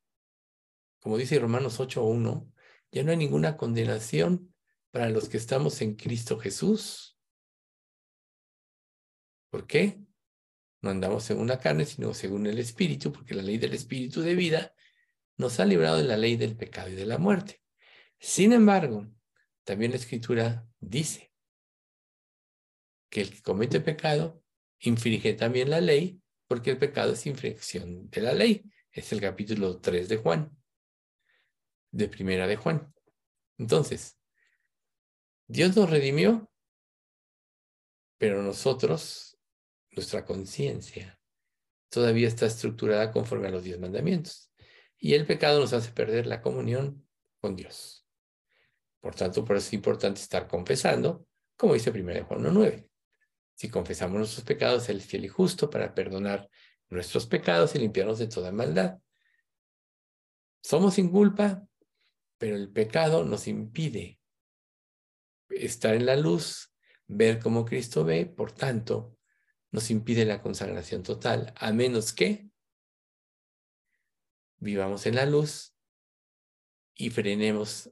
como dice Romanos 8.1, ya no hay ninguna condenación para los que estamos en Cristo Jesús. ¿Por qué? No andamos según la carne, sino según el Espíritu, porque la ley del Espíritu de vida nos ha librado de la ley del pecado y de la muerte. Sin embargo, también la Escritura dice que el que comete pecado infringe también la ley, porque el pecado es infracción de la ley. Es el capítulo 3 de Juan, de primera de Juan. Entonces, Dios nos redimió, pero nosotros nuestra conciencia todavía está estructurada conforme a los diez mandamientos. Y el pecado nos hace perder la comunión con Dios. Por tanto, por eso es importante estar confesando, como dice 1 Juan 1.9. Si confesamos nuestros pecados, Él es fiel y justo para perdonar nuestros pecados y limpiarnos de toda maldad. Somos sin culpa, pero el pecado nos impide estar en la luz, ver como Cristo ve, por tanto, nos impide la consagración total, a menos que vivamos en la luz y frenemos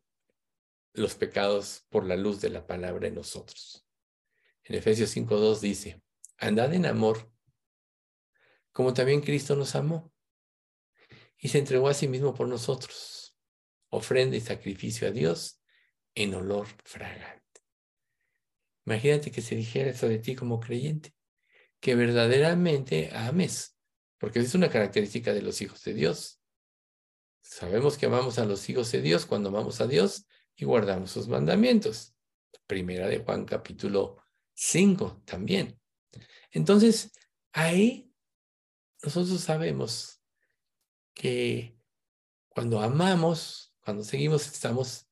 los pecados por la luz de la palabra en nosotros. En Efesios 5.2 dice, andad en amor, como también Cristo nos amó y se entregó a sí mismo por nosotros, ofrenda y sacrificio a Dios en olor fragante. Imagínate que se dijera eso de ti como creyente que verdaderamente ames, porque es una característica de los hijos de Dios. Sabemos que amamos a los hijos de Dios cuando amamos a Dios y guardamos sus mandamientos. Primera de Juan capítulo 5 también. Entonces, ahí nosotros sabemos que cuando amamos, cuando seguimos, estamos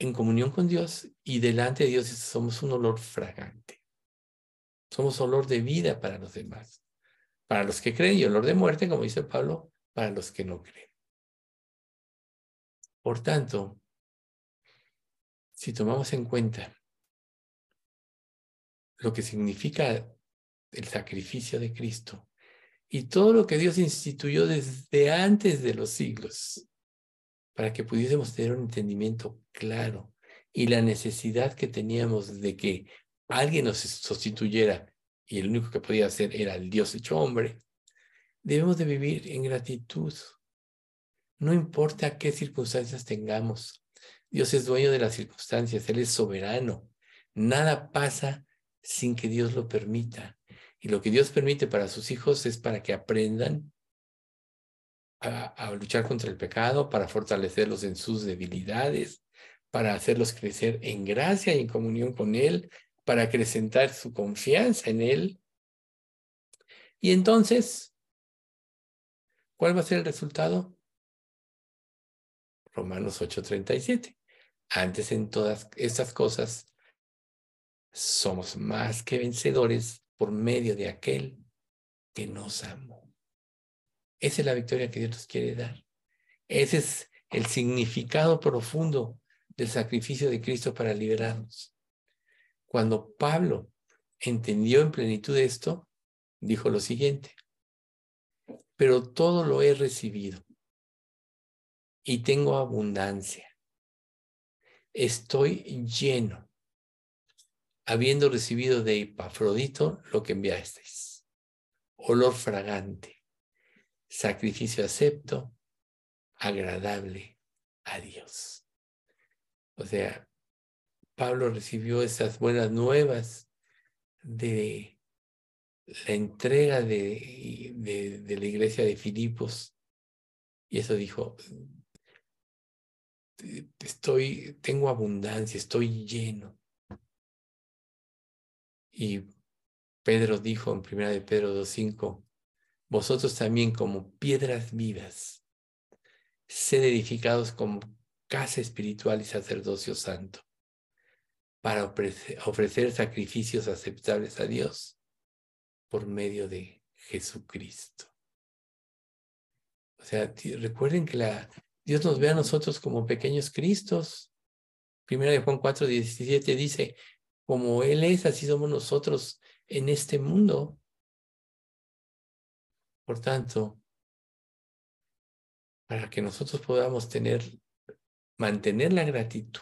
en comunión con Dios y delante de Dios somos un olor fragante. Somos olor de vida para los demás. Para los que creen y olor de muerte, como dice Pablo, para los que no creen. Por tanto, si tomamos en cuenta lo que significa el sacrificio de Cristo y todo lo que Dios instituyó desde antes de los siglos, para que pudiésemos tener un entendimiento claro y la necesidad que teníamos de que alguien nos sustituyera y el único que podía hacer era el Dios hecho hombre, debemos de vivir en gratitud. No importa qué circunstancias tengamos, Dios es dueño de las circunstancias, Él es soberano. Nada pasa sin que Dios lo permita. Y lo que Dios permite para sus hijos es para que aprendan a, luchar contra el pecado, para fortalecerlos en sus debilidades, para hacerlos crecer en gracia y en comunión con Él, para acrecentar su confianza en Él. Y entonces, ¿cuál va a ser el resultado? Romanos 8:37. Antes en todas estas cosas somos más que vencedores por medio de aquel que nos amó. Esa es la victoria que Dios nos quiere dar. Ese es el significado profundo del sacrificio de Cristo para liberarnos. Cuando Pablo entendió en plenitud esto, dijo lo siguiente, pero todo lo he recibido y tengo abundancia. Estoy lleno, habiendo recibido de Epafrodito lo que enviasteis, olor fragante, sacrificio acepto, agradable a Dios. O sea, Pablo recibió esas buenas nuevas de la entrega de, de, la iglesia de Filipos. Y eso dijo, estoy, tengo abundancia, estoy lleno. Y Pedro dijo en primera de Pedro 2.5, vosotros también como piedras vivas, sed edificados como casa espiritual y sacerdocio santo, para ofrecer, sacrificios aceptables a Dios por medio de Jesucristo. O sea, recuerden que Dios nos ve a nosotros como pequeños Cristos. Primera de Juan 4, 17 dice, como Él es, así somos nosotros en este mundo. Por tanto, para que nosotros podamos tener, mantener la gratitud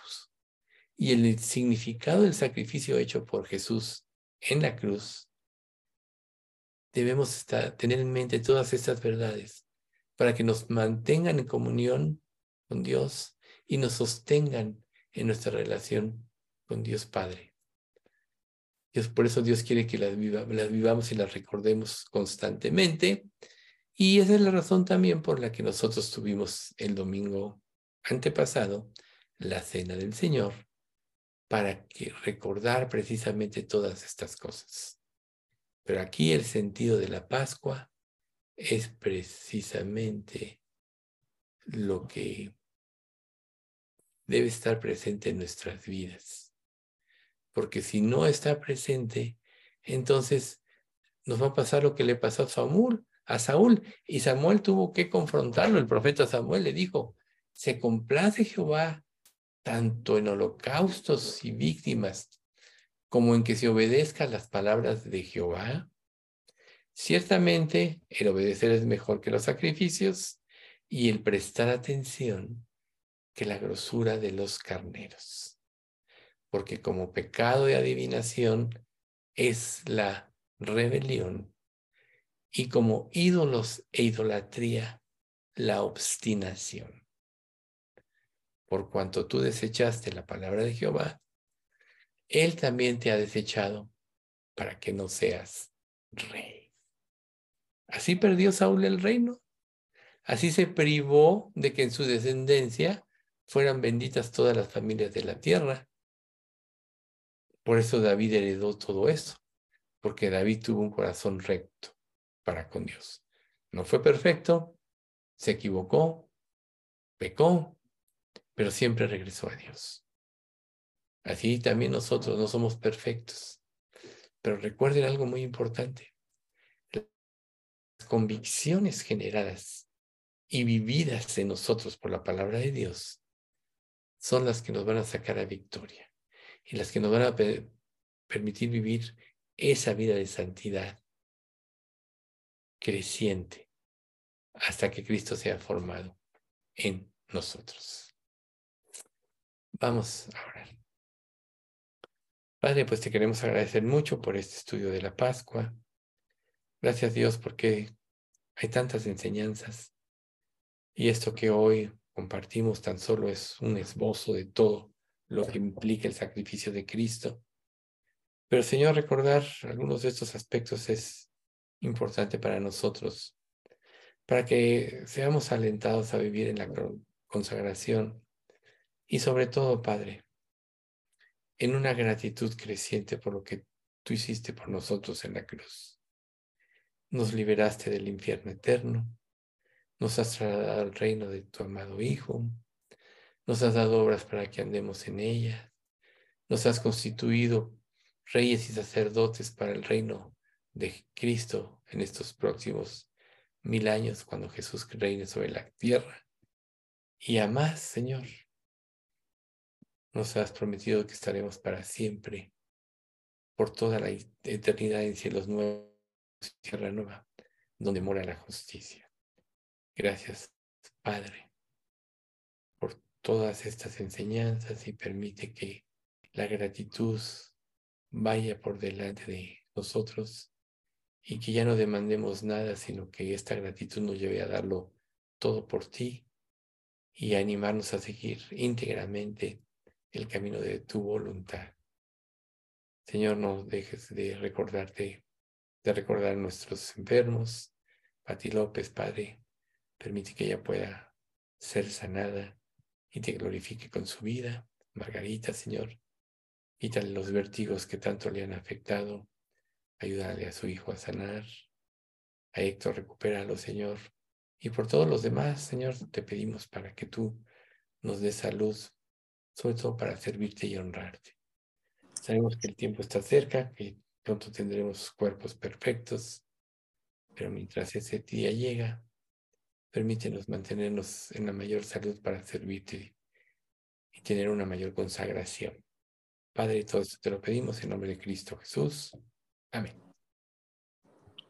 y el significado del sacrificio hecho por Jesús en la cruz, debemos tener en mente todas estas verdades para que nos mantengan en comunión con Dios y nos sostengan en nuestra relación con Dios Padre por eso Dios quiere que las, las vivamos y las recordemos constantemente. Y esa es la razón también por la que nosotros tuvimos el domingo antepasado la cena del Señor, para que recordar precisamente todas estas cosas. Pero aquí el sentido de la Pascua es precisamente lo que debe estar presente en nuestras vidas porque si no está presente, entonces nos va a pasar lo que le pasó a Saúl, a Saúl, y Samuel tuvo que confrontarlo. El profeta Samuel le dijo, se complace Jehová tanto en holocaustos y víctimas como en que se obedezca las palabras de Jehová. Ciertamente, el obedecer es mejor que los sacrificios y el prestar atención que la grosura de los carneros porque como pecado de adivinación es la rebelión y como ídolos e idolatría la obstinación. Por cuanto tú desechaste la palabra de Jehová, Él también te ha desechado para que no seas rey. Así perdió Saúl el reino. Así se privó de que en su descendencia fueran benditas todas las familias de la tierra. Por eso David heredó todo eso, porque David tuvo un corazón recto para con Dios. No fue perfecto, se equivocó, pecó, pero siempre regresó a Dios. Así también nosotros no somos perfectos. Pero recuerden algo muy importante. Las convicciones generadas y vividas en nosotros por la palabra de Dios son las que nos van a sacar a victoria y las que nos van a permitir vivir esa vida de santidad creciente hasta que Cristo sea formado en nosotros. Vamos a orar. Padre, pues te queremos agradecer mucho por este estudio de la Pascua. Gracias Dios porque hay tantas enseñanzas y esto que hoy compartimos tan solo es un esbozo de todo lo que implica el sacrificio de Cristo. Pero Señor, recordar algunos de estos aspectos es importante para nosotros, para que seamos alentados a vivir en la consagración y sobre todo, Padre, en una gratitud creciente por lo que tú hiciste por nosotros en la cruz. Nos liberaste del infierno eterno, nos has trasladado al reino de tu amado Hijo, nos has dado obras para que andemos en ellas, nos has constituido reyes y sacerdotes para el reino de Cristo en estos próximos mil años cuando Jesús reine sobre la tierra. Y además, Señor, nos has prometido que estaremos para siempre, por toda la eternidad en cielos nuevos y tierra nueva, donde mora la justicia. Gracias, Padre, todas estas enseñanzas y permite que la gratitud vaya por delante de nosotros y que ya no demandemos nada, sino que esta gratitud nos lleve a darlo todo por ti y a animarnos a seguir íntegramente el camino de tu voluntad. Señor, no dejes de recordarte, de recordar a nuestros enfermos. Pati López, Padre, permite que ella pueda ser sanada y te glorifique con su vida. Margarita, Señor, Quítale los vértigos que tanto le han afectado. Ayúdale a su hijo a sanar. A Héctor, recupéralo, Señor. Y por todos los demás, Señor, te pedimos para que tú nos des salud, sobre todo para servirte y honrarte. Sabemos que el tiempo está cerca, que pronto tendremos cuerpos perfectos, pero mientras ese día llega, permítenos mantenernos en la mayor salud para servirte y tener una mayor consagración. Padre, todo esto te lo pedimos en nombre de Cristo Jesús. Amén.